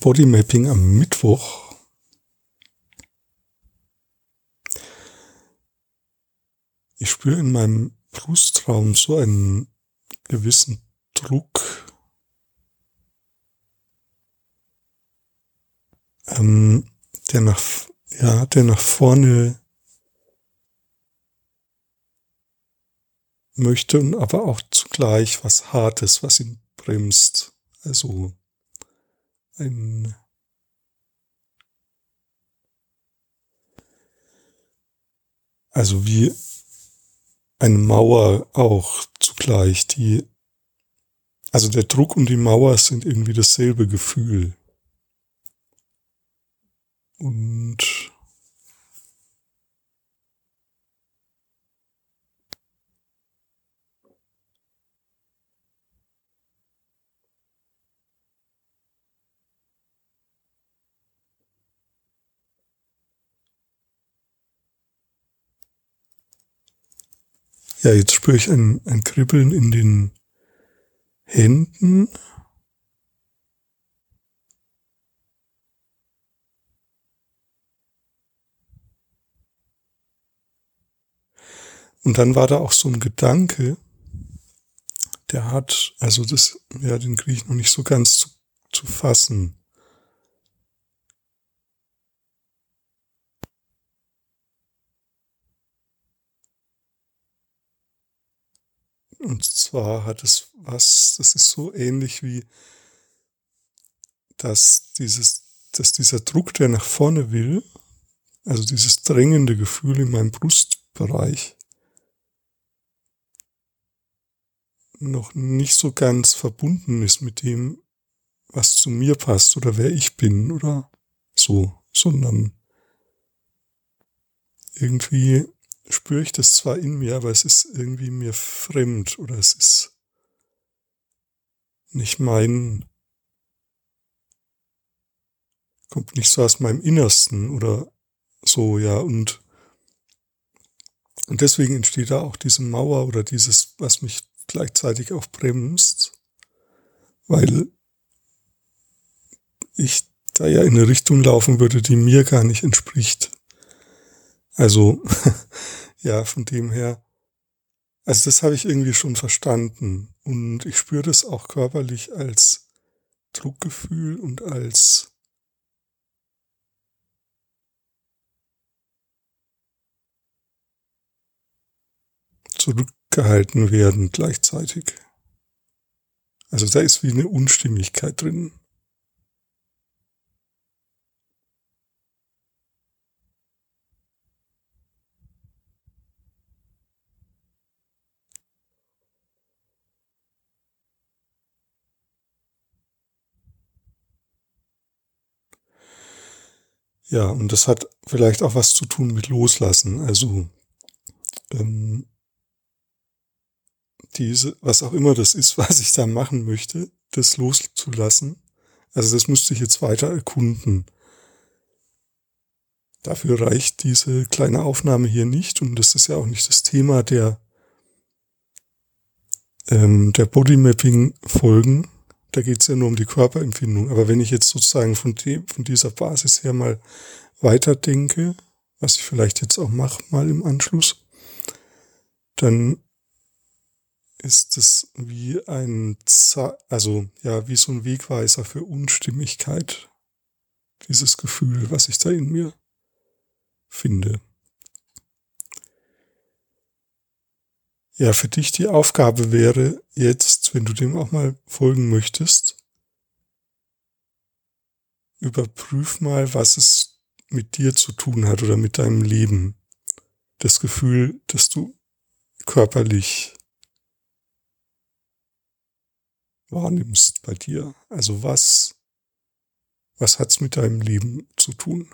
Bodymapping am Mittwoch. Ich spüre in meinem Brustraum so einen gewissen Druck. Ähm, der nach, ja, der nach vorne möchte und aber auch zugleich was Hartes, was ihn bremst. Also ein also wie eine Mauer auch zugleich, die also der Druck und die Mauer sind irgendwie dasselbe Gefühl. Und Ja, jetzt spüre ich ein, ein Kribbeln in den Händen. Und dann war da auch so ein Gedanke, der hat, also das, ja, den kriege ich noch nicht so ganz zu, zu fassen. Und zwar hat es was, das ist so ähnlich wie, dass dieses, dass dieser Druck, der nach vorne will, also dieses drängende Gefühl in meinem Brustbereich, noch nicht so ganz verbunden ist mit dem, was zu mir passt oder wer ich bin oder so, sondern irgendwie spüre ich das zwar in mir, aber es ist irgendwie mir fremd oder es ist nicht mein, kommt nicht so aus meinem Innersten oder so, ja, und, und deswegen entsteht da auch diese Mauer oder dieses, was mich gleichzeitig auch bremst, weil ich da ja in eine Richtung laufen würde, die mir gar nicht entspricht. Also, ja, von dem her, also das habe ich irgendwie schon verstanden. Und ich spüre das auch körperlich als Druckgefühl und als zurückgehalten werden gleichzeitig. Also da ist wie eine Unstimmigkeit drin. Ja, und das hat vielleicht auch was zu tun mit Loslassen. Also ähm, diese, was auch immer das ist, was ich da machen möchte, das loszulassen. Also das müsste ich jetzt weiter erkunden. Dafür reicht diese kleine Aufnahme hier nicht und das ist ja auch nicht das Thema der, ähm, der Bodymapping-Folgen. Da geht es ja nur um die Körperempfindung. Aber wenn ich jetzt sozusagen von, dem, von dieser Basis her mal weiterdenke, was ich vielleicht jetzt auch mache mal im Anschluss, dann ist es wie ein, Z also ja, wie so ein Wegweiser für Unstimmigkeit. Dieses Gefühl, was ich da in mir finde. Ja, für dich die Aufgabe wäre jetzt, wenn du dem auch mal folgen möchtest, überprüf mal, was es mit dir zu tun hat oder mit deinem Leben. Das Gefühl, dass du körperlich wahrnimmst bei dir. Also was, was hat's mit deinem Leben zu tun?